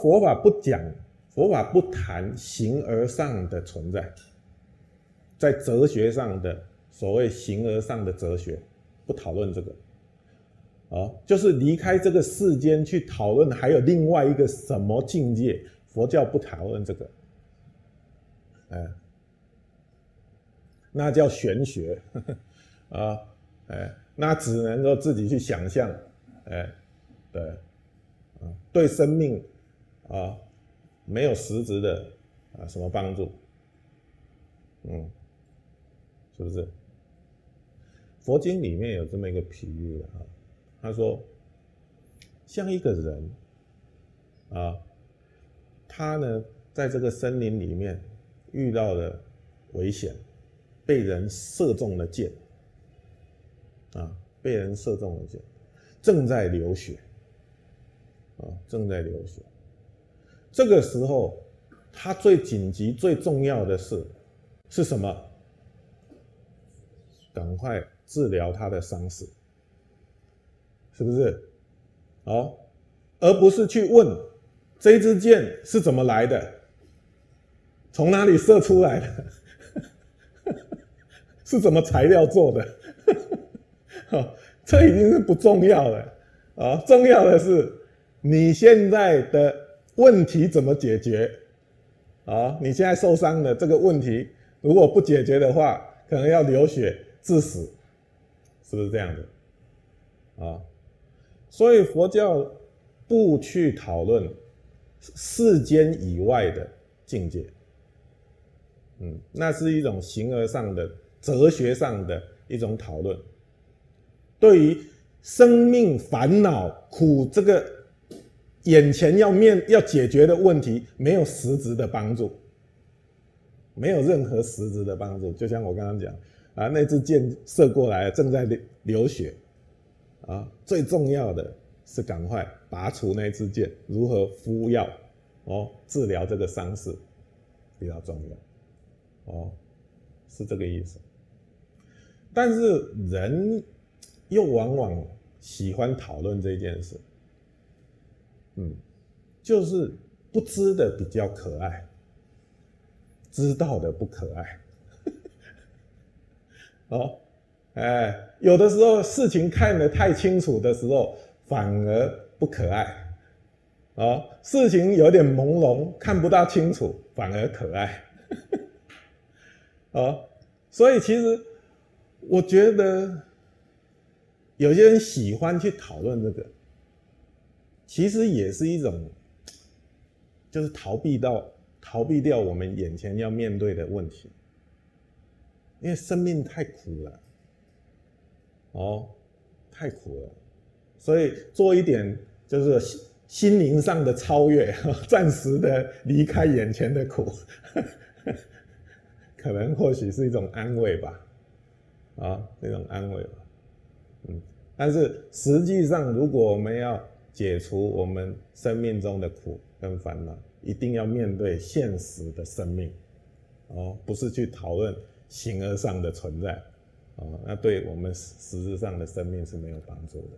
佛法不讲，佛法不谈形而上的存在，在哲学上的所谓形而上的哲学，不讨论这个。啊，就是离开这个世间去讨论，还有另外一个什么境界？佛教不讨论这个，哎，那叫玄学 啊，哎，那只能够自己去想象，哎，对，啊，对生命啊没有实质的啊什么帮助，嗯，是不是？佛经里面有这么一个比喻啊。他说：“像一个人啊，他呢，在这个森林里面遇到了危险，被人射中了箭，啊，被人射中了箭，正在流血，啊，正在流血。这个时候，他最紧急、最重要的是是什么？赶快治疗他的伤势。”是不是？好，而不是去问这支箭是怎么来的，从哪里射出来的，是怎么材料做的？好，这已经是不重要了啊！重要的是你现在的问题怎么解决？啊，你现在受伤的这个问题，如果不解决的话，可能要流血致死，是不是这样的？啊？所以佛教不去讨论世间以外的境界，嗯，那是一种形而上的哲学上的一种讨论，对于生命烦恼苦这个眼前要面要解决的问题，没有实质的帮助，没有任何实质的帮助。就像我刚刚讲啊，那支箭射过来，正在流流血。啊，最重要的是赶快拔除那支箭，如何敷药哦，治疗这个伤势比较重要哦，是这个意思。但是人又往往喜欢讨论这件事，嗯，就是不知的比较可爱，知道的不可爱，哦。哎，有的时候事情看得太清楚的时候，反而不可爱；哦，事情有点朦胧，看不大清楚，反而可爱。啊，所以其实我觉得有些人喜欢去讨论这个，其实也是一种，就是逃避到逃避掉我们眼前要面对的问题，因为生命太苦了。哦，太苦了，所以做一点就是心心灵上的超越，暂时的离开眼前的苦，可能或许是一种安慰吧，啊，一种安慰吧，嗯，但是实际上，如果我们要解除我们生命中的苦跟烦恼，一定要面对现实的生命，哦，不是去讨论形而上的存在。哦，那对我们实质上的生命是没有帮助的。